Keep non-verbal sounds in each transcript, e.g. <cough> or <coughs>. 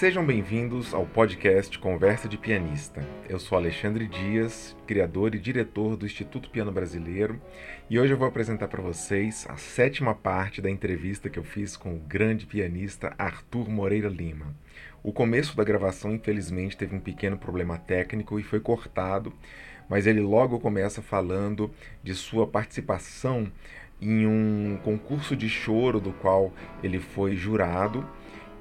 Sejam bem-vindos ao podcast Conversa de Pianista. Eu sou Alexandre Dias, criador e diretor do Instituto Piano Brasileiro, e hoje eu vou apresentar para vocês a sétima parte da entrevista que eu fiz com o grande pianista Arthur Moreira Lima. O começo da gravação, infelizmente, teve um pequeno problema técnico e foi cortado, mas ele logo começa falando de sua participação em um concurso de choro do qual ele foi jurado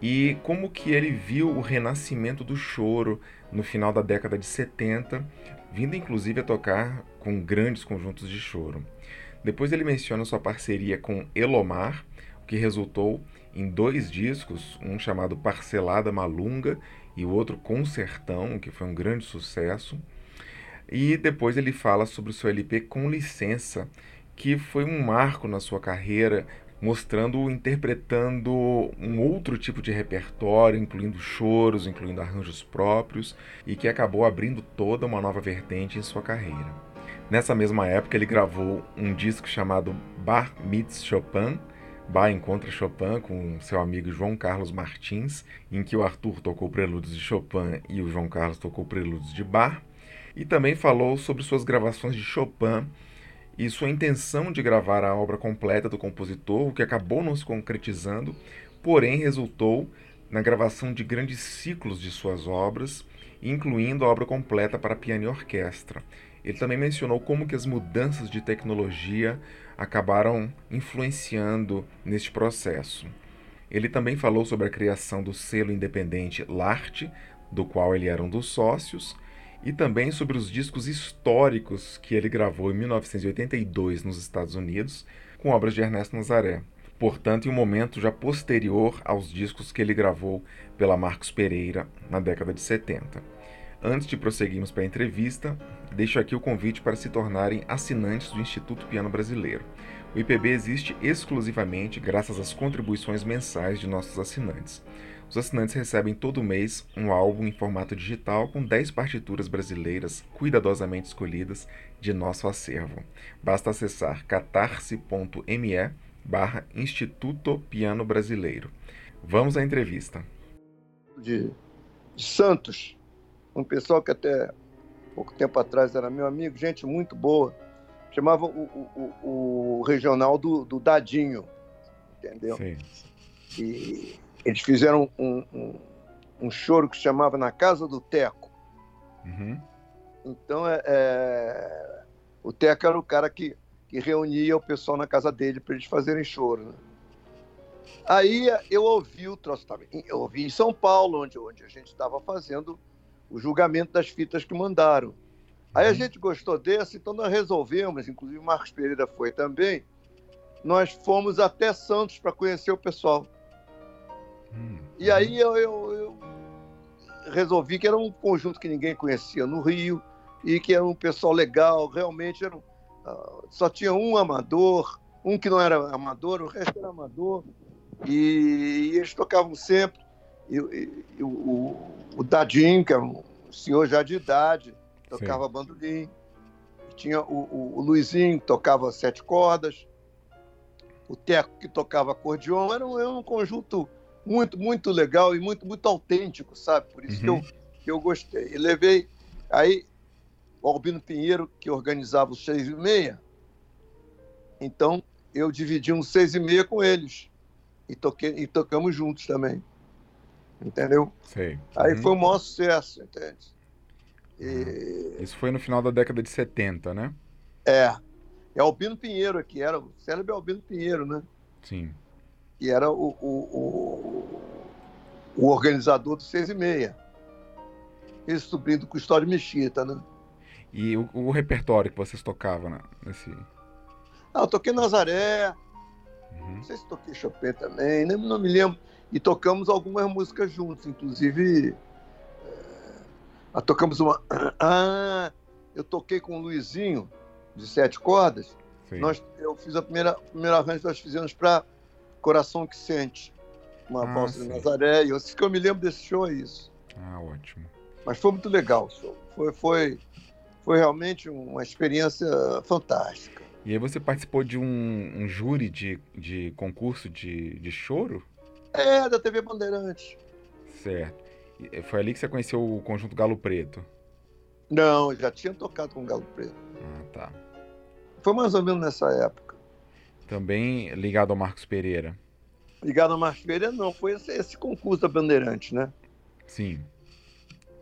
e como que ele viu o renascimento do choro no final da década de 70, vindo inclusive a tocar com grandes conjuntos de choro. Depois ele menciona sua parceria com Elomar, o que resultou em dois discos, um chamado Parcelada Malunga e o outro Concertão, que foi um grande sucesso. E depois ele fala sobre o seu LP Com Licença, que foi um marco na sua carreira, mostrando interpretando um outro tipo de repertório, incluindo choros, incluindo arranjos próprios, e que acabou abrindo toda uma nova vertente em sua carreira. Nessa mesma época, ele gravou um disco chamado Bar Meets Chopin, Bar Encontra Chopin, com seu amigo João Carlos Martins, em que o Arthur tocou prelúdios de Chopin e o João Carlos tocou prelúdios de Bar, e também falou sobre suas gravações de Chopin e sua intenção de gravar a obra completa do compositor, o que acabou não se concretizando, porém resultou na gravação de grandes ciclos de suas obras, incluindo a obra completa para piano e orquestra. Ele também mencionou como que as mudanças de tecnologia acabaram influenciando neste processo. Ele também falou sobre a criação do selo independente Larte, do qual ele era um dos sócios, e também sobre os discos históricos que ele gravou em 1982 nos Estados Unidos, com obras de Ernesto Nazaré. Portanto, em um momento já posterior aos discos que ele gravou pela Marcos Pereira na década de 70. Antes de prosseguirmos para a entrevista, deixo aqui o convite para se tornarem assinantes do Instituto Piano Brasileiro. O IPB existe exclusivamente graças às contribuições mensais de nossos assinantes. Os assinantes recebem todo mês um álbum em formato digital com 10 partituras brasileiras cuidadosamente escolhidas de nosso acervo. Basta acessar catarse.me barra Instituto Piano Brasileiro. Vamos à entrevista. De, de Santos, um pessoal que até pouco tempo atrás era meu amigo, gente muito boa, chamava o, o, o regional do, do Dadinho, entendeu? Sim. E eles fizeram um, um, um, choro que se chamava Na Casa do Teco. Uhum. Então, é, é, o Teco era o cara que, que reunia o pessoal na casa dele para eles fazerem choro. Né? Aí eu ouvi o troço, eu ouvi em São Paulo, onde, onde a gente estava fazendo o julgamento das fitas que mandaram. Aí a uhum. gente gostou desse, então nós resolvemos, inclusive o Marcos Pereira foi também, nós fomos até Santos para conhecer o pessoal. Hum. E aí eu, eu, eu, resolvi que era um conjunto que ninguém conhecia no Rio e que era um pessoal legal, realmente era, uh, só tinha um amador, um que não era amador, o resto era amador, e, e eles tocavam sempre. E, e, o, o, Dadinho, que era um senhor já de idade, tocava Sim. bandolim. Tinha o, o, o Luizinho, que tocava sete cordas. O Teco, que tocava acordeon. Era um, era um conjunto muito, muito legal e muito, muito autêntico, sabe? Por isso uhum. que, eu, que eu gostei. E levei. Aí, o Albino Pinheiro, que organizava os seis e meia, então eu dividi um seis e meia com eles. E, toquei, e tocamos juntos também. Entendeu? Sei. Aí uhum. foi um maior sucesso, entende? E... Isso foi no final da década de 70, né? É. É Albino Pinheiro, que era o célebre Albino Pinheiro, né? Sim que era o, o, o, o organizador do seis e meia. Esse sobrinho do Custódio Mesquita, né? E o, o, repertório que vocês tocavam né, nesse. Ah, eu toquei Nazaré, uhum. não sei se toquei Chopin também, nem, não me lembro. E tocamos algumas músicas juntos, inclusive. É, tocamos uma. <coughs> Ah, eu toquei com o Luizinho, de sete cordas. Nós, eu fiz a primeira, primeira arranjo que nós fizemos para Coração que Sente, uma ah, valsa de Nazaré. E eu, que eu me lembro desse show é isso. Ah, ótimo. Mas foi muito legal o show. Foi, foi, foi realmente uma experiência fantástica. E aí você participou de um, um júri de, de concurso de, de choro? É, da TV Bandeirantes. Certo. Foi ali que você conheceu o conjunto Galo Preto? Não, já tinha tocado com o Galo Preto. Ah, tá. Foi mais ou menos nessa época. Também ligado ao Marcos Pereira? Ligado ao Marcos Pereira, não. Foi esse, esse concurso da Bandeirante, né? Sim.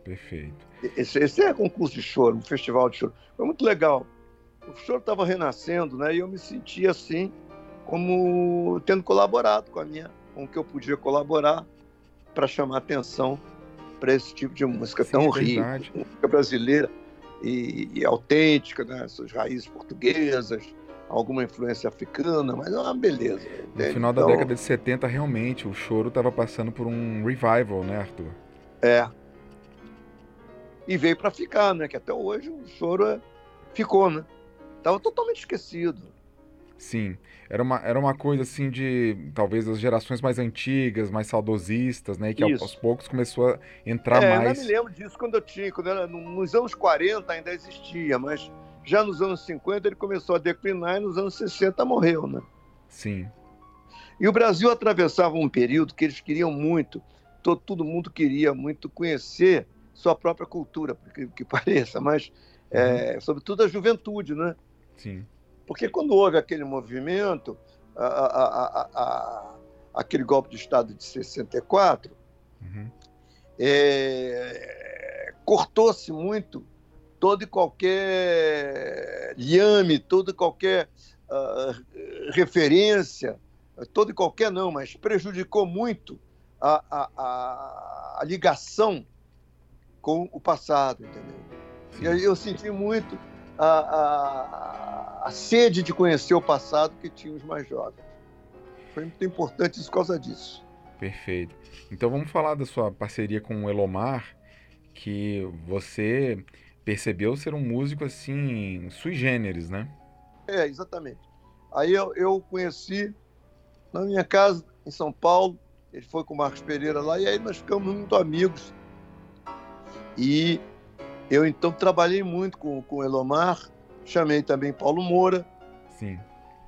Perfeito. Esse, esse é concurso de choro, um festival de choro. Foi muito legal. O choro estava renascendo, né? E eu me sentia assim, como tendo colaborado com a minha, com o que eu podia colaborar para chamar atenção para esse tipo de música Sim, tão é rica, música brasileira e, e, autêntica, né? Suas raízes portuguesas, alguma influência africana, mas é uma beleza. No final da então, década de 70, realmente, o choro estava passando por um revival, né, Arthur? É. E veio para ficar, né? Que até hoje o choro é... ficou, né? Tava totalmente esquecido. Sim, era uma, era uma coisa assim de talvez as gerações mais antigas, mais saudosistas, né? E que Isso. aos poucos começou a entrar é, mais. Eu me lembro disso quando eu tinha, quando era, nos anos 40 ainda existia, mas já nos anos 50 ele começou a declinar e nos anos 60 morreu, né? Sim. E o Brasil atravessava um período que eles queriam muito, todo, mundo queria muito conhecer sua própria cultura, por que, que <laughs> pareça, mas é, uhum. sobretudo a juventude, né? Sim. Porque quando houve aquele movimento, a, a, a, aquele golpe de Estado de 64, uhum. é, cortou-se muito todo e qualquer liame, toda e qualquer uh, referência, todo e qualquer não, mas prejudicou muito a, a, a, ligação com o passado, entendeu? E aí eu senti muito a, a, a sede de conhecer o passado que tinham os mais jovens. Foi muito importante isso por causa disso. Perfeito. Então vamos falar da sua parceria com o Elomar, que você percebeu ser um músico assim, sui generis, né? É, exatamente. Aí eu, eu conheci na minha casa, em São Paulo, ele foi com o Marcos Pereira lá, e aí nós ficamos muito amigos. E eu então trabalhei muito com, com o Elomar, chamei também Paulo Moura. Sim.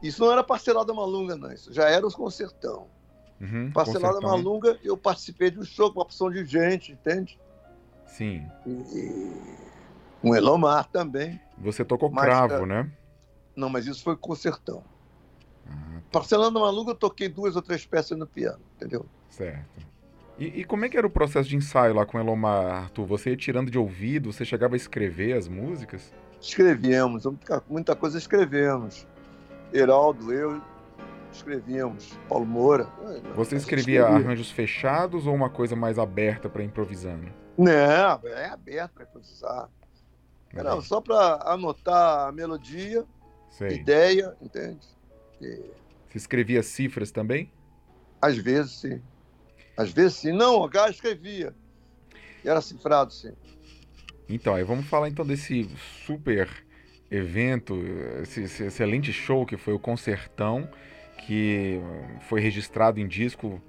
Isso não era Parcelada Malunga, não, isso já era os Concertão. Uhum, Parcelada concertão. Malunga, eu participei de um show com uma opção de gente, entende? Sim. E, com Elomar também. Você tocou mas, cravo, é, né? Não, mas isso foi Concertão. Ah, tá. Parcelada Malunga, eu toquei duas ou três peças no piano, entendeu? Certo. E, e, como é que era o processo de ensaio lá com o Elomar, Arthur? Você ia tirando de ouvido? Você chegava a escrever as músicas? Escrevíamos, muita coisa escrevemos. Heraldo, eu escrevíamos. Paulo Moura. Você escrevia, escrevia arranjos fechados ou uma coisa mais aberta para improvisando? Não, é aberto para improvisar. Uhum. só para anotar a melodia, Sei. ideia, entende? E... Você escrevia cifras também? Às vezes, sim. Às vezes sim. Não, H escrevia. E era cifrado, sim. Então, aí vamos falar então desse super evento, esse, esse excelente show que foi o Concertão, que foi registrado em disco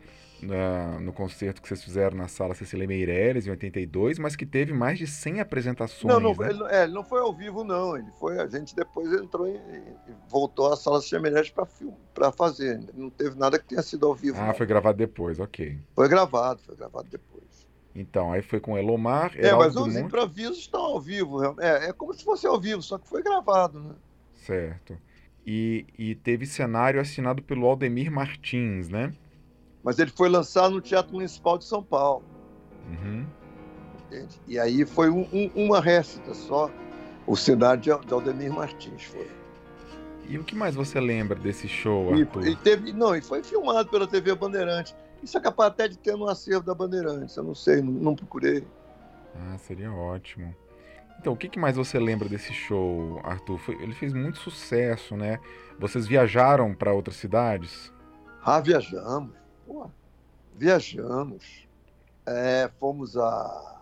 na, no concerto que vocês fizeram na sala Cecília Meireles, em 82, mas que teve mais de 100 apresentações. Não, não, né? ele, é, ele, não foi ao vivo, não. Ele foi, a gente depois entrou e voltou à sala Cecília Meireles para fazer. Não teve nada que tenha sido ao vivo. Ah, não. foi gravado depois, ok. Foi gravado, foi gravado depois. Então, aí foi com Elomar. É, mas os improvisos estão ao vivo. É, é como se fosse ao vivo, só que foi gravado, né? Certo. E, e teve cenário assinado pelo Aldemir Martins, né? Mas ele foi lançado no Teatro Municipal de São Paulo. Uhum. E aí foi um, um, uma récita só, o cenário de, de Aldemir Martins foi. E o que mais você lembra desse show, e, e, teve, não, e foi filmado pela TV Bandeirante. Isso é capaz até de ter no acervo da Bandeirantes, eu não sei, não, não procurei. Ah, seria ótimo. Então, o que, que mais você lembra desse show, Arthur? Foi, ele fez muito sucesso, né? Vocês viajaram para outras cidades? Ah, viajamos. Pô, viajamos, é, fomos a.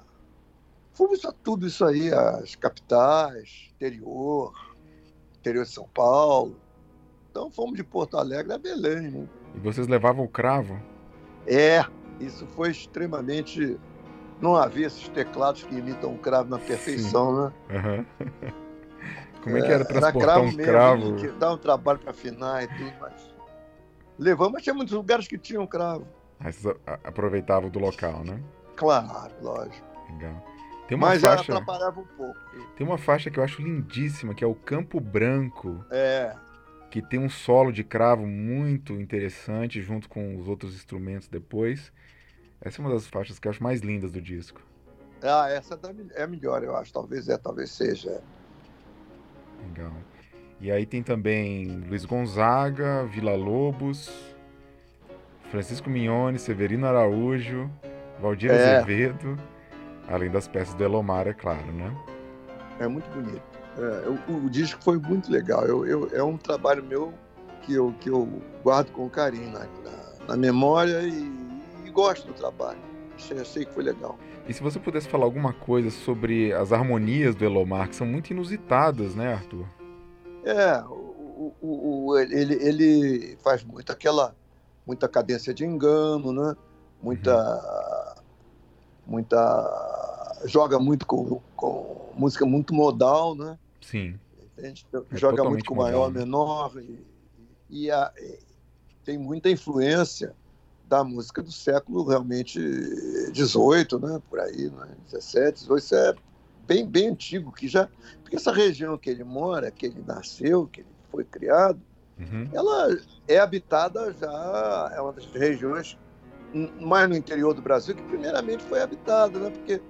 Fomos a tudo isso aí, as capitais, interior, interior de São Paulo. Então fomos de Porto Alegre a Belém. Né? E vocês levavam o cravo? É, isso foi extremamente. Não havia esses teclados que imitam o cravo na perfeição, Sim. né? Uhum. <laughs> Como é que era transportar era cravo um cravo? Mesmo, dá um trabalho para afinar e tudo, mas levamos, mas tinha muitos lugares que tinham cravo. Aí vocês aproveitavam do local, né? Claro, lógico. Legal. Tem uma Mas faixa, atrapalhava um pouco. tem uma faixa que eu acho lindíssima, que é o Campo Branco, É, que tem um solo de cravo muito interessante junto com os outros instrumentos depois. Essa é uma das faixas que eu acho mais lindas do disco. ah, essa é é a melhor, eu acho. Talvez é, talvez seja. Legal. E aí tem também Luiz Gonzaga, Vila Lobos, Francisco Mignone, Severino Araújo, Valdir É. Azevedo, além das peças do Elomar, é claro, né? É muito bonito. É, o, o disco foi muito legal. Eu, eu- é um trabalho meu que eu, que eu guardo com carinho na, na- na memória e, e gosto do trabalho. Achei, achei que foi legal. E se você pudesse falar alguma coisa sobre as harmonias do Elomar, que são muito inusitadas, né, Arthur? É, o, o- o- ele, ele faz muito aquela muita cadência de engano, né? Muita muita joga muito com, com música muito modal, né? Sim. Entende? É joga muito com maior, moderno. menor e, e a- e tem muita influência da música do século realmente 18, né? Por aí, né? 17, 18, isso é bem bem antigo que já porque essa região que ele mora, que ele nasceu, que ele foi criado, Uhum. ela é habitada já, é uma das regiões mais no interior do Brasil que primeiramente foi habitada, né? Porque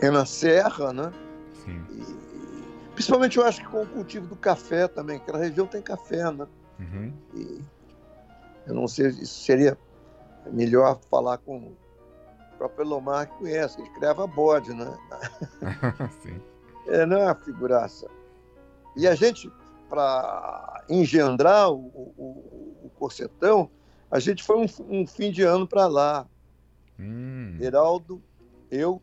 é na serra, né? Sim. E, principalmente eu acho que com o cultivo do café também, aquela região tem café, né? Uhum. E eu não sei, isso seria melhor falar com próprio Elomar conhece, que ele criava bode, né? <laughs> Sim. É, não é uma figuraça. E a gente, para engendrar o, o, o Corsetão, a gente foi um, um fim de ano para lá. Hum. Heraldo, eu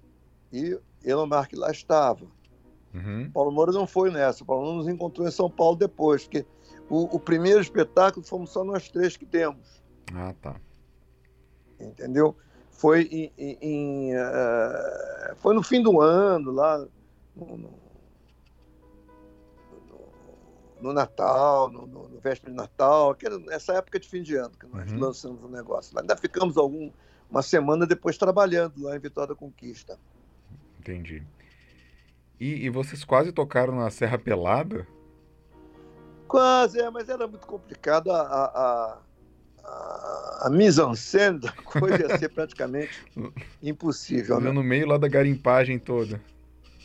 e Elomar que lá estava. Uhum. Paulo Moura não foi nessa. O Paulo Moura nos encontrou em São Paulo depois, porque o, o primeiro espetáculo fomos só nós três que demos, Ah, tá. entendeu? Foi, em, em- em, eh, foi no fim do ano, lá no, no- no- no Natal, no, no, no véspera de Natal, aquela, essa época de fim de ano que nós Uhum. lançamos o negócio. lá. Ainda ficamos algum, uma semana depois trabalhando lá em Vitória da Conquista. Entendi. E, e vocês quase tocaram na Serra Pelada? Quase, é, mas era muito complicado. A, a, a, a, a mise-en-scène da <laughs> coisa ia ser praticamente impossível. Né? No meio lá da garimpagem toda.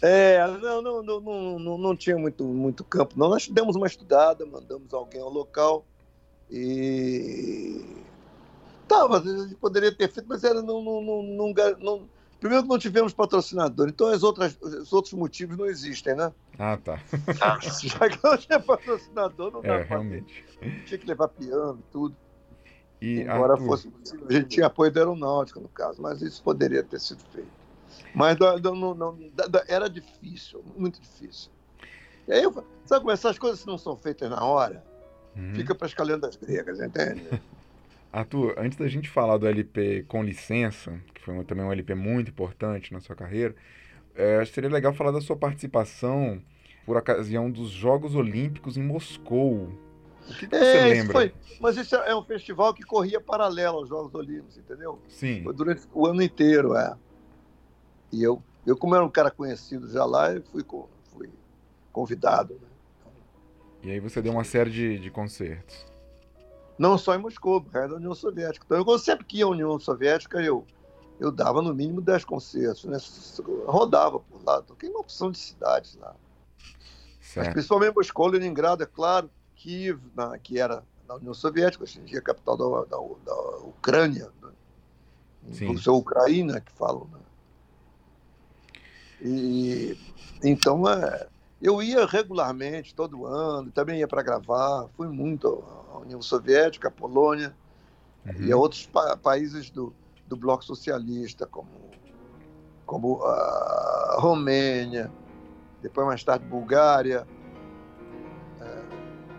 É, não, não, não, não, não, tinha muito, muito campo, não. Nós demos uma estudada, mandamos alguém ao local e. Tava, a gente poderia ter feito, mas era não, não, não, não, gar- não- Primeiro que não tivemos patrocinador, então as outras, os outros motivos não existem, né? Ah, tá. <laughs> Já que não tinha patrocinador, não dá É, realmente. Tinha que levar piano e tudo. E Embora Arthur, fosse possível. A gente tinha apoio da aeronáutica, no caso, mas isso poderia ter sido feito. Mas não- não- era difícil, muito difícil. E aí, eu sabe como essas coisas não são feitas na hora? Uhum. Fica para as calendas gregas, entende? <laughs> Arthur, antes da gente falar do LP Com Licença, que foi também um LP muito importante na sua carreira, é, acho que seria legal falar da sua participação por ocasião dos Jogos Olímpicos em Moscou. O que, que você É, isso lembra? foi, mas isso é um festival que corria paralelo aos Jogos Olímpicos, entendeu? Sim. Foi durante o ano inteiro, é. E eu, eu como era um cara conhecido já lá, eu fui, fui convidado. Né? E aí você deu uma série de, de concertos. Não só em Moscou, é da União Soviética. Então, eu sempre que ia à União Soviética, eu, eu dava no mínimo 10 concertos. Né? Rodava por lá, toquei uma opção de cidades lá. Mas Certo. principalmente Moscou, Leningrado, é claro, Kiev, na- que era na União Soviética, hoje em dia é a capital da, da, da Ucrânia, né? Por ser Ucrânia que falam. Né? E, então, é, eu ia regularmente, todo ano, também ia para gravar, fui muito à União Soviética, à Polônia, Uhum. e a outros pa- países do, do bloco socialista, como, como a Romênia, depois mais tarde Bulgária,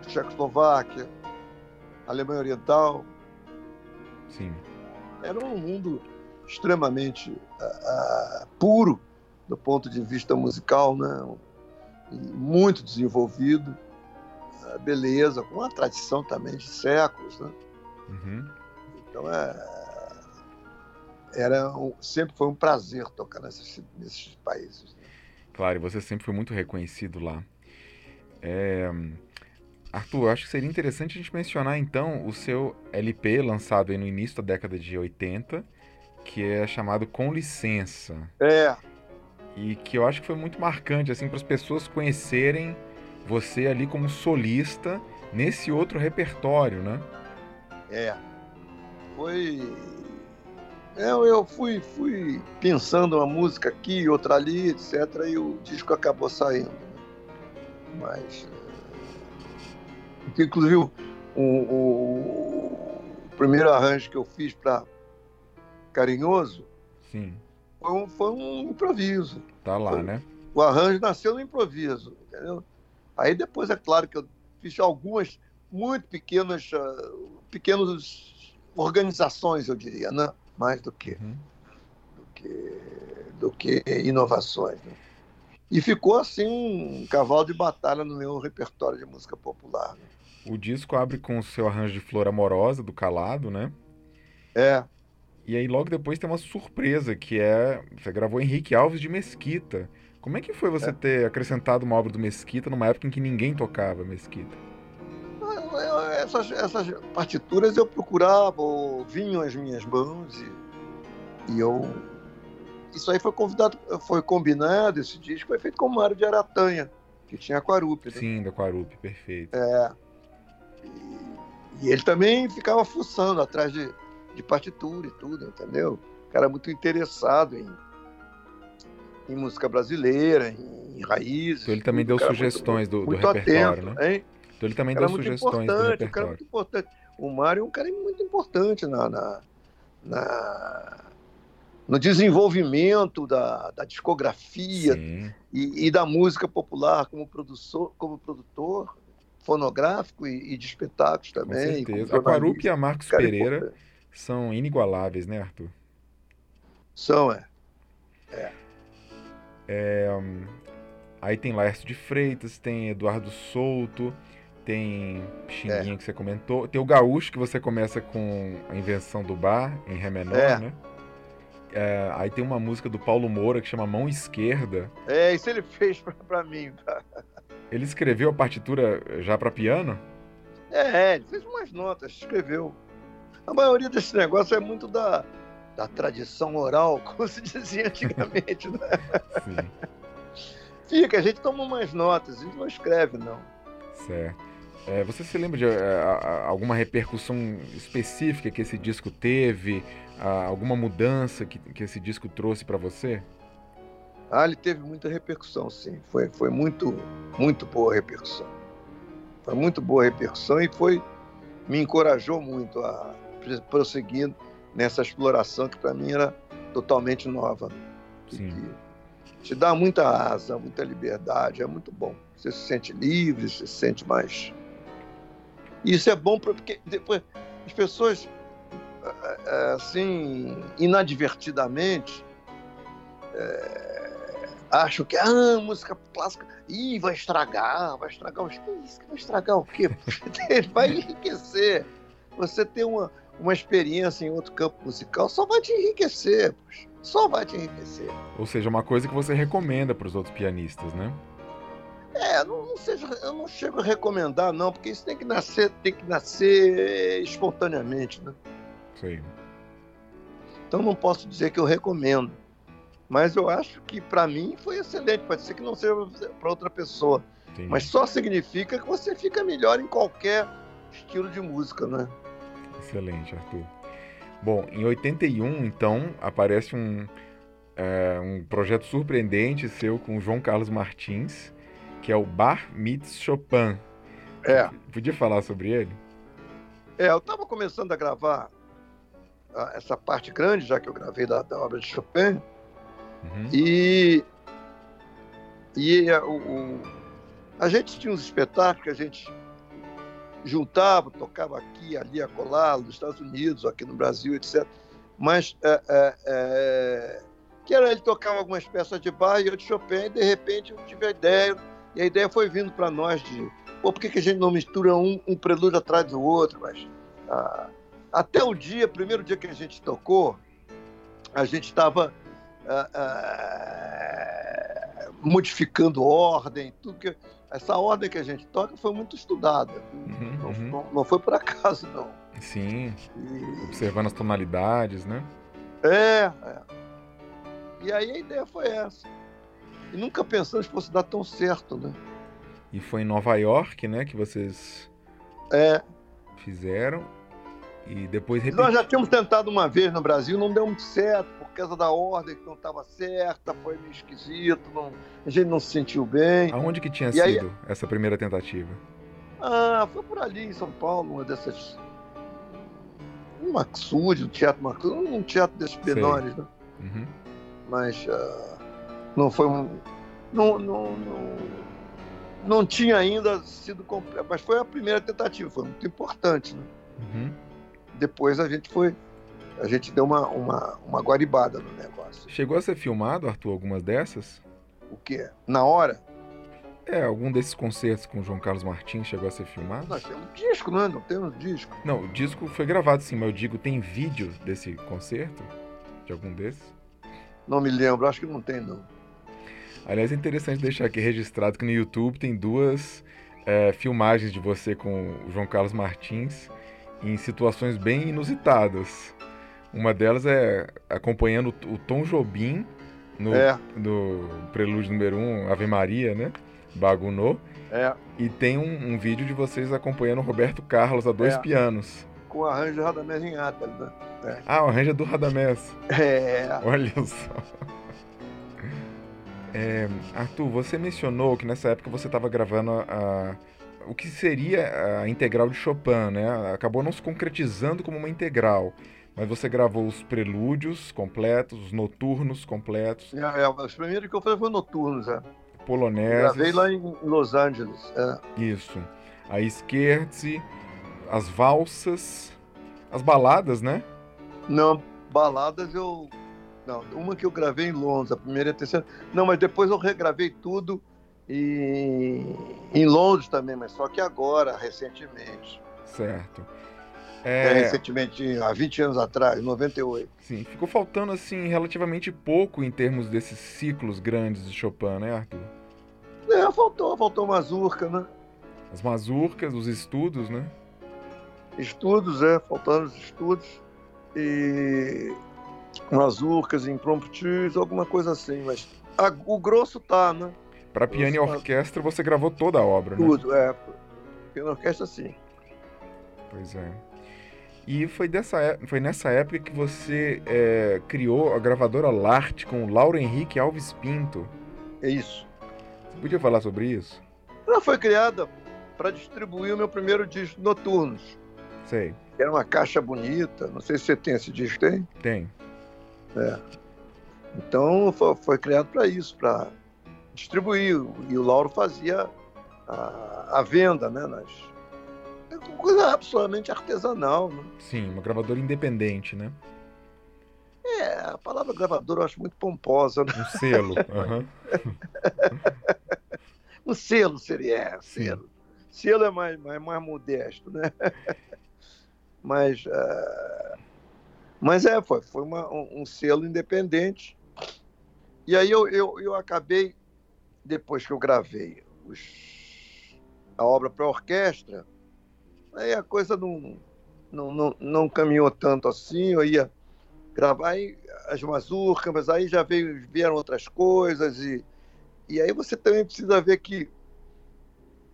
Tchecoslováquia, Alemanha Oriental. Sim. Era um mundo extremamente ah, puro do ponto de vista musical, né? Muito desenvolvido, ah, beleza, com uma tradição também de séculos, né? Uhum. Então é, era um, sempre foi um prazer tocar nesses, nesses países. Claro, e você sempre foi muito reconhecido lá. É... Arthur, acho que seria interessante a gente mencionar então o seu LP lançado no início da década de 80, que é chamado Com Licença. É. E que eu acho que foi muito marcante assim para as pessoas conhecerem você ali como solista nesse outro repertório, né? É. Foi eu, eu fui, fui pensando uma música aqui, outra ali, etc. E o disco acabou saindo. Né? Mas. Inclusive, o, o, o primeiro arranjo que eu fiz para Carinhoso Sim. Foi, um, foi um improviso. Tá lá, foi, né? O arranjo nasceu no improviso, entendeu? Aí depois, é claro que eu fiz algumas muito pequenas, uh, pequenas organizações, eu diria, né? mais do que, uhum. do, que do que inovações. Né? E ficou assim um cavalo de batalha no meu repertório de música popular. Né? O disco abre com o seu arranjo de Flor Amorosa, do Calado, né? É. E aí logo depois tem uma surpresa, que é... Você gravou Henrique Alves de Mesquita. Como é que foi você é. ter acrescentado uma obra do Mesquita numa época em que ninguém tocava Mesquita? essas, essas partituras eu procurava, vinham as minhas mãos e, e eu. Isso aí foi convidado, foi combinado, esse disco foi feito com o Mário de Aratanha, que tinha a Quarupi. Né? Sim, da Quarupi, perfeito. É. E, ele também ficava fuçando atrás de, de partitura e tudo, entendeu? O cara muito interessado em, em música brasileira, em, em raízes. Então ele também deu sugestões muito, do, do muito repertório, atento, né? Hein? Então ele também deu sugestões do repertório. Um cara muito importante. O Mário é um cara muito importante na, na, na no desenvolvimento da, da discografia e, e, da música popular como produtor, como produtor fonográfico e, e de espetáculos também. Com certeza. A Quarup e a Marcos Pereira importante. são inigualáveis, né, Arthur? São, é. é. é aí tem Laércio de Freitas, tem Eduardo Souto, tem Xinguinha é. que você comentou. Tem o Gaúcho, que você começa com a invenção do bar, em Ré menor, é. né? É, aí tem uma música do Paulo Moura que chama Mão Esquerda. É, isso ele fez pra, pra mim. Ele escreveu a partitura já para piano? É, ele fez umas notas, escreveu. A maioria desse negócio é muito da, da tradição oral, <laughs> como se dizia antigamente, né? Sim. Fica, a gente toma umas notas, a gente não escreve, não. Certo. É, você se lembra de é, alguma repercussão específica que esse disco teve? alguma mudança que, que esse disco trouxe para você? Ah, ele teve muita repercussão, sim. Foi, foi muito, muito boa repercussão. Foi muito boa repercussão e foi me encorajou muito a prosseguir nessa exploração que para mim era totalmente nova. Sim. Que te dá muita asa, muita liberdade, é muito bom. Você se sente livre, você se sente mais isso é bom porque depois as pessoas, é, é, assim, inadvertidamente, é, acham que ah, música clássica ih, vai estragar, vai estragar os que isso vai estragar o quê? <laughs> vai enriquecer. Você ter uma, uma experiência em outro campo musical só vai te enriquecer, poxa. só vai te enriquecer. Ou seja, uma coisa que você recomenda para os outros pianistas, né? É, não, não seja, eu não chego a recomendar, não, porque isso tem que nascer, tem que nascer espontaneamente, né? Sim. Então não posso dizer que eu recomendo. Mas eu acho que para mim foi excelente. Pode ser que não seja para outra pessoa. Sim. Mas só significa que você fica melhor em qualquer estilo de música, né? Excelente, Arthur. Bom, em 81, então, aparece um, é, um projeto surpreendente seu com o João Carlos Martins, que é o Bar Meets Chopin. É. Podia falar sobre ele? É, eu estava começando a gravar uh, essa parte grande, já que eu gravei da, da obra de Chopin, uhum. e, e uh, o, a gente tinha uns espetáculos que a gente juntava, tocava aqui, ali, acolá, nos Estados Unidos, aqui no Brasil, etc. Mas é, é, é, que era ele tocava algumas peças de bar e eu de Chopin, e de repente eu tive a ideia, e a ideia foi vindo para nós de, pô, por que, que a gente não mistura um, um prelúdio atrás do outro? Mas, ah, até o dia, primeiro dia que a gente tocou, a gente estava uh, uh, modificando ordem, tudo que essa ordem que a gente toca foi muito estudada. Uhum, não, uhum. Não, não, foi por acaso, não. Sim. E... Observando as tonalidades, né? É, é. E aí a ideia foi essa. E nunca pensamos que fosse dar tão certo, né? E foi em Nova York, né, que vocês é. fizeram. E depois repetiram. Nós já tínhamos tentado uma vez no Brasil, não deu muito certo, por causa da ordem que não estava certa, foi meio esquisito, não, a gente não se sentiu bem. Aonde que tinha e sido aí... essa primeira tentativa? Ah, foi por ali em São Paulo, uma dessas. Um Maxud, um teatro Maxud, um teatro desses menores, né? Uhum. Mas uh, não foi um. Não, não, não, não tinha ainda sido. Mas foi a primeira tentativa, foi muito importante, né? Uhum. Depois a gente foi. A gente deu uma, uma, uma guaribada no negócio. Chegou a ser filmado, Arthur, algumas dessas? O quê? Na hora? É, algum desses concertos com o João Carlos Martins chegou a ser filmado? Nós temos disco, né? Não temos disco. Não, o disco foi gravado sim, mas eu digo, tem vídeo desse concerto? De algum desses? Não me lembro, acho que não tem, não. Aliás, é interessante deixar aqui registrado que no YouTube tem duas é, filmagens de você com o João Carlos Martins em situações bem inusitadas. Uma delas é acompanhando o Tom Jobim no, é. no prelúdio número 1, um, Ave Maria, né? Bagunô. É. E tem um, um, vídeo de vocês acompanhando o Roberto Carlos a dois é. pianos. Com o arranjo do Radamés em Ata, né? É. Ah, o arranjo é do Radamés. É. Olha só. É, Arthur, você mencionou que nessa época você estava gravando a, o que seria a integral de Chopin, né? Acabou não se concretizando como uma integral, mas você gravou os prelúdios completos, os noturnos completos. É, é, os primeiros que eu fiz foram noturnos, é. Poloneses. Gravei lá em Los Angeles. É. Isso. A Scherzi, as valsas, as baladas, né? Não, baladas eu não, uma que eu gravei em Londres, a primeira e a terceira. Não, mas depois eu regravei tudo em, em Londres também, mas só que agora, recentemente. Certo. É... é... recentemente, há 20 anos atrás, 98. Sim, ficou faltando assim relativamente pouco em termos desses ciclos grandes de Chopin, né, Arthur? É, faltou, faltou mazurca, né? As mazurcas, os estudos, né? Estudos, é, faltando os estudos. E mazurcas, impromptus, alguma coisa assim, mas a, o grosso tá, né? Para piano e orquestra você gravou toda a obra, Tudo, né? Tudo, é. Piano e orquestra sim. Pois é. E foi, dessa, é, foi nessa época que você é, criou a gravadora Lart com o Lauro Henrique Alves Pinto. É isso. Você podia falar sobre isso? Ela foi criada para distribuir o meu primeiro disco Noturnos. Sei. Era uma caixa bonita. Não sei se você tem esse disco, tem? Tem. É. Então foi, foi criado para isso, para distribuir. E o Lauro fazia a, a venda, né? Nas, é coisa absolutamente artesanal. Né? Sim, uma gravadora independente, né? É, a palavra gravadora eu acho muito pomposa. Né? Um selo. <laughs> Uhum. um selo seria, é, selo. Sim. Selo é mais, mais, mais modesto, né? <laughs> Mas uh, mas é, foi, foi uma, um, um, selo independente. E aí eu, eu, eu acabei, depois que eu gravei os, a obra para orquestra, aí a coisa não, não, não, não, caminhou tanto assim, eu ia gravar aí as mazurcas, mas aí já veio, vieram outras coisas, e, e aí você também precisa ver que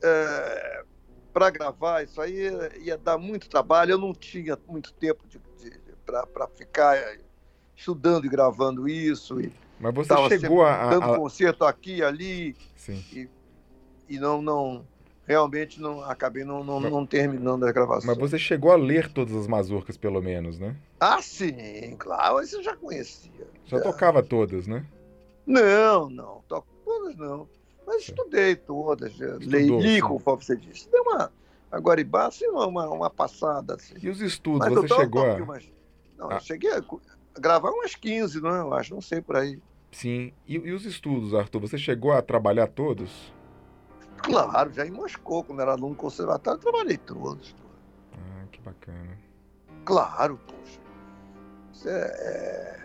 é, para gravar isso aí ia, dar muito trabalho, eu não tinha muito tempo de, de para ficar estudando e gravando isso. E Mas você chegou a, dando concerto aqui ali. Sim. E, e não, não realmente não acabei não, não, não terminando a gravação. Mas você chegou a ler todas as mazurcas, pelo menos, né? Ah, sim, claro, isso eu já conhecia. Já, já. tocava todas, né? Não, não, toco todas não. Mas estudei todas, Estudou, li, conforme você disse. Deu uma, agora e assim, uma, uma passada. Assim. E os estudos, mas você chegou a... Não, ah. eu cheguei a gravar umas 15, não é? Eu acho, não sei por aí. Sim. E, e, os estudos, Arthur? Você chegou a trabalhar todos? Claro, já em Moscou, quando era aluno conservatório, trabalhei todos. Ah, que bacana. Claro, poxa. Isso é, é,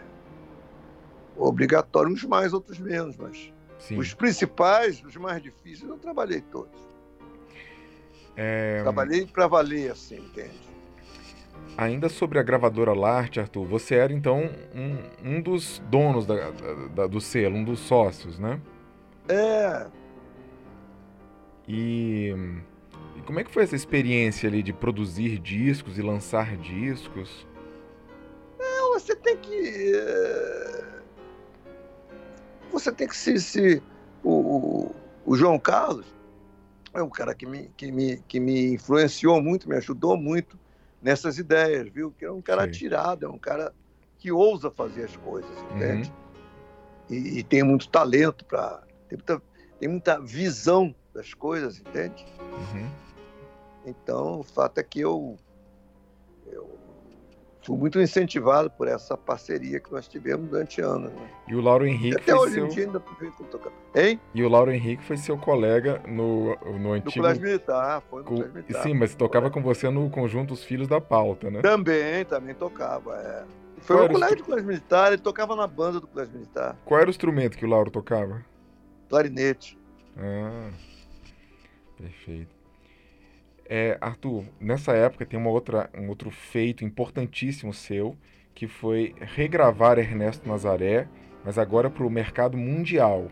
obrigatórios, uns mais, outros menos, mas Sim. os principais, os mais difíceis, eu trabalhei todos. É, Trabalhei para valer, assim, entende? Ainda sobre a gravadora Larte, Arthur, você era então um, um dos donos da- da- do selo, um dos sócios, né? É, E, e como é que foi essa experiência ali de produzir discos e lançar discos? Então, você tem que. eh, Você tem que se. se- o, o- o João Carlos é um cara que me, que, me, que me influenciou muito, me ajudou muito nessas ideias, viu? Que é um cara Sei. atirado, é um cara que ousa fazer as coisas, Uhum. entende? E, e tem muito talento para. Tem muita, tem muita visão das coisas, entende? Uhum. Então, o fato é que eu, eu fui muito incentivado por essa parceria que nós tivemos durante anos. Né? E o Lauro E Henrique até foi hoje seu... em dia ainda tocando. Hein? E o Lauro Henrique foi seu colega no, no antigo. Colégio Militar, foi no co- Colégio Militar. Sim, mas tocava com você no conjunto Os Filhos da Pauta, né? Também, também tocava. É. Foi Qual um colégio instru- de Colégio Militar, ele tocava na banda do Colégio Militar, Qual era o instrumento que o Lauro tocava? clarinete. Ah, perfeito. É, Arthur, nessa época tem uma outra, um outro feito importantíssimo seu, que foi regravar Ernesto Nazaré, mas agora para o mercado mundial.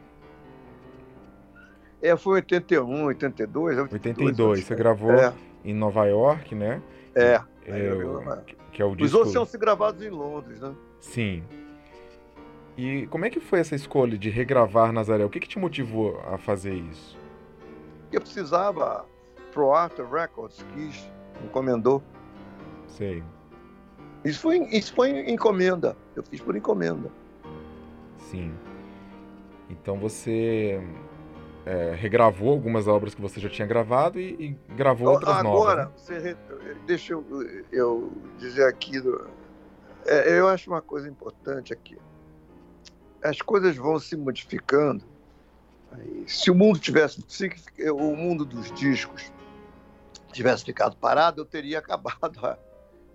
É, foi 81, 82, 82, você gravou É, em Nova York, né? é. É, eu- o- que é o Os disco... outros tinham sido gravados em Londres, né? Sim. E como é que foi essa escolha de regravar Nazaré? O que que te motivou a fazer isso? Eu precisava, Pro Arthur Records quis, encomendou. Sei. Isso foi, isso foi encomenda. Eu fiz por encomenda. Sim. Então você é, regravou algumas obras que você já tinha gravado e, e gravou outras Agora, novas. você re- deixa eu, eu dizer aqui. do- é, eu acho uma coisa importante aqui. As coisas vão se modificando. Se o mundo tivesse. Se o mundo dos discos tivesse ficado parado, eu teria <laughs> acabado a-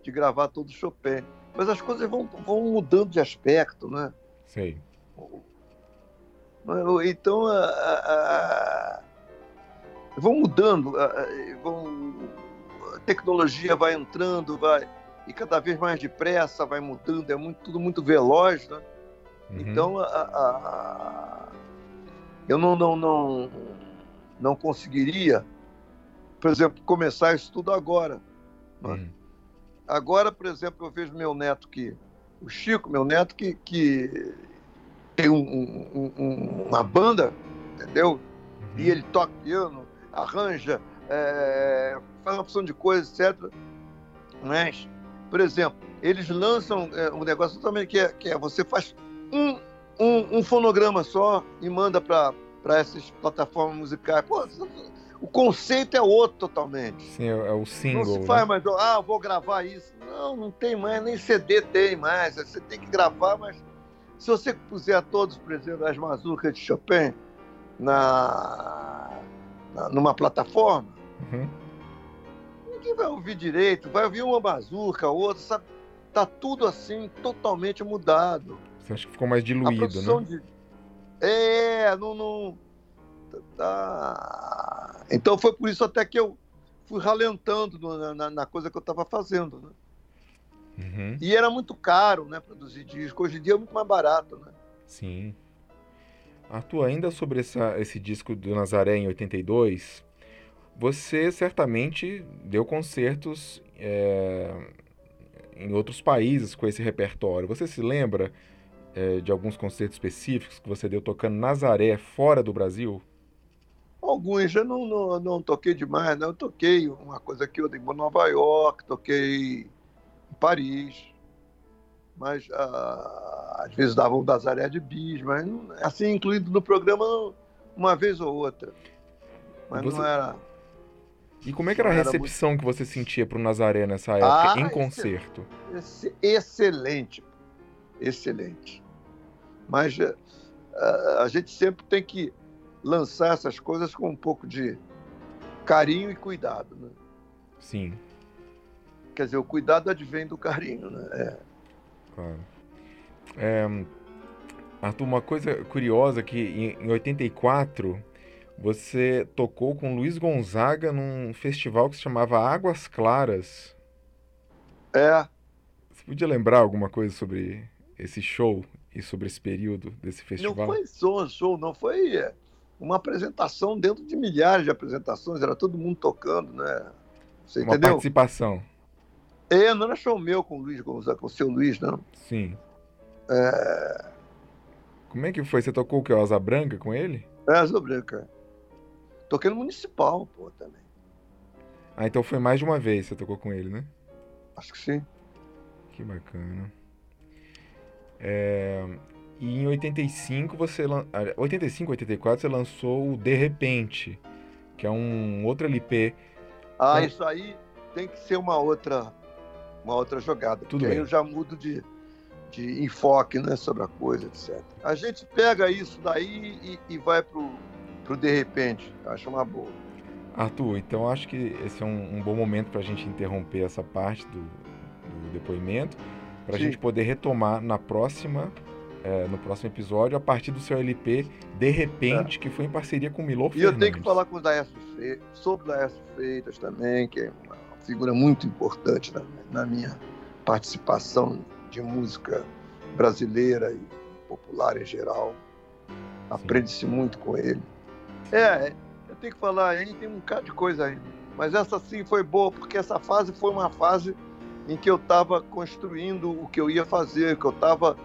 de gravar todo o Chopin. Mas as coisas vão, vão mudando de aspecto, né? Sei. Então, a- a- vão mudando, vão, a tecnologia vai entrando, vai e cada vez mais depressa, vai mudando, é muito, tudo muito veloz, né? Uhum. Então, a- a- a- eu não, não, não, não conseguiria, por exemplo, começar isso tudo agora. Uhum. Agora, por exemplo, eu vejo meu neto que, o Chico, meu neto, que, que tem um- um- um- uma banda, entendeu? Uhum. E ele toca piano, arranja, é, faz uma opção de coisas, etc. Mas, por exemplo, eles lançam é, um negócio totalmente que é, que é você faz um, um, um fonograma só e manda para essas plataformas musicais. Pô, o conceito é outro totalmente. Sim, é, o Não single, se né? faz mais, ah, vou gravar isso. Não, não tem mais, nem CD tem mais. Você tem que gravar, mas se você puser todos, por exemplo, as mazurcas de Chopin na, na- numa plataforma, Uhum. ninguém vai ouvir direito, vai ouvir uma bazuca, outra, sabe? Tá tudo assim, totalmente mudado. Você acha que ficou mais A diluído, né? de. É, não. não tá... Então foi por isso até que eu fui ralentando no- na, na coisa que eu estava fazendo. Né? Uhum. E era muito caro, né, produzir disco. Hoje em dia é muito mais barato, né? Sim. Arthur, ainda sobre essa- esse disco do Nazaré em 82, você certamente deu concertos é, em outros países com esse repertório. Você se lembra é, de alguns concertos específicos que você deu tocando Nazaré fora do Brasil? Alguns eu não, não, não toquei demais, não. Eu toquei uma coisa aqui, eu dei em Nova York, toquei em Paris. Mas ah, às vezes davam Nazaré de bis, mas não- assim, incluído no programa uma vez ou outra. Mas Você- não era. E como é que era a recepção que você sentia pro Nazaré nessa época, Ah, em concerto? Ex- excelente, excelente. Mas a, a gente sempre tem que lançar essas coisas com um pouco de carinho e cuidado, né? Sim, Quer dizer, o cuidado advém do carinho, né? É. claro. É, Arthur, uma coisa curiosa que em 84 você tocou com Luiz Gonzaga num festival que se chamava Águas Claras. É. Você podia lembrar alguma coisa sobre esse show e sobre esse período desse festival? Não foi só um show, não foi é, uma apresentação dentro de milhares de apresentações, era todo mundo tocando, né? Você uma entendeu? participação. É, não era show meu com o Luiz Gonzaga, com o seu Luiz, não. Sim. É... Como é que foi? Você tocou o que? Asa Branca com ele? É, Asa Branca. Toquei no Municipal, pô, também. Ah, então foi mais de uma vez que você tocou com ele, né? Acho que sim. Que bacana. É... E em 85 você lan... 85, 84 você lançou o De Repente, que é um outro LP. Ah, então... isso aí tem que ser uma outra uma outra jogada. Tudo bem. aí eu já mudo de, de enfoque né, sobre a coisa, etc. A gente pega isso daí e, e vai pro pro de repente. Acho uma boa. Arthur, então acho que esse é um, um bom momento para a gente interromper essa parte do, do depoimento, para a gente poder retomar na próxima, é, no próximo episódio, a partir do seu LP De Repente, é. que foi em parceria com o Milor E eu tenho que falar com o Daércio Freitas, sobre o Daércio Freitas também, que é uma figura muito importante na, na minha participação de música brasileira e popular em geral. Aprende-se muito com ele. É, eu tenho que falar, a gente tem um bocado de coisa ainda. Mas essa sim foi boa, porque essa fase foi uma fase em que eu estava construindo o que eu ia fazer, que eu estava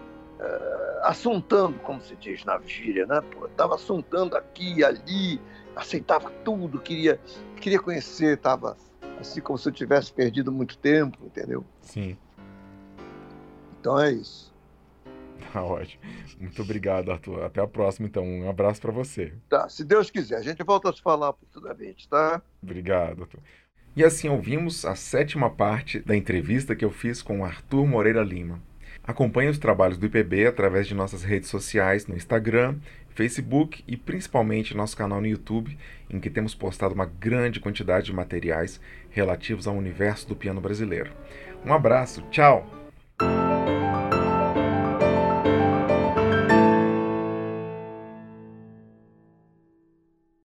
assuntando, como se diz na gíria, né? Estava assuntando aqui ali, aceitava tudo, queria, queria conhecer, estava assim como se eu tivesse perdido muito tempo, entendeu? Sim. Então é isso. <laughs> Tá ótimo. Muito obrigado, Arthur. Até a próxima, então. Um abraço para você. Tá, se Deus quiser. A gente volta a se falar futuramente, tá? Obrigado, Arthur. E assim ouvimos a sétima parte da entrevista que eu fiz com Arthur Moreira Lima. Acompanhe os trabalhos do IPB através de nossas redes sociais no Instagram, Facebook e principalmente nosso canal no YouTube, em que temos postado uma grande quantidade de materiais relativos ao universo do piano brasileiro. Um abraço, tchau!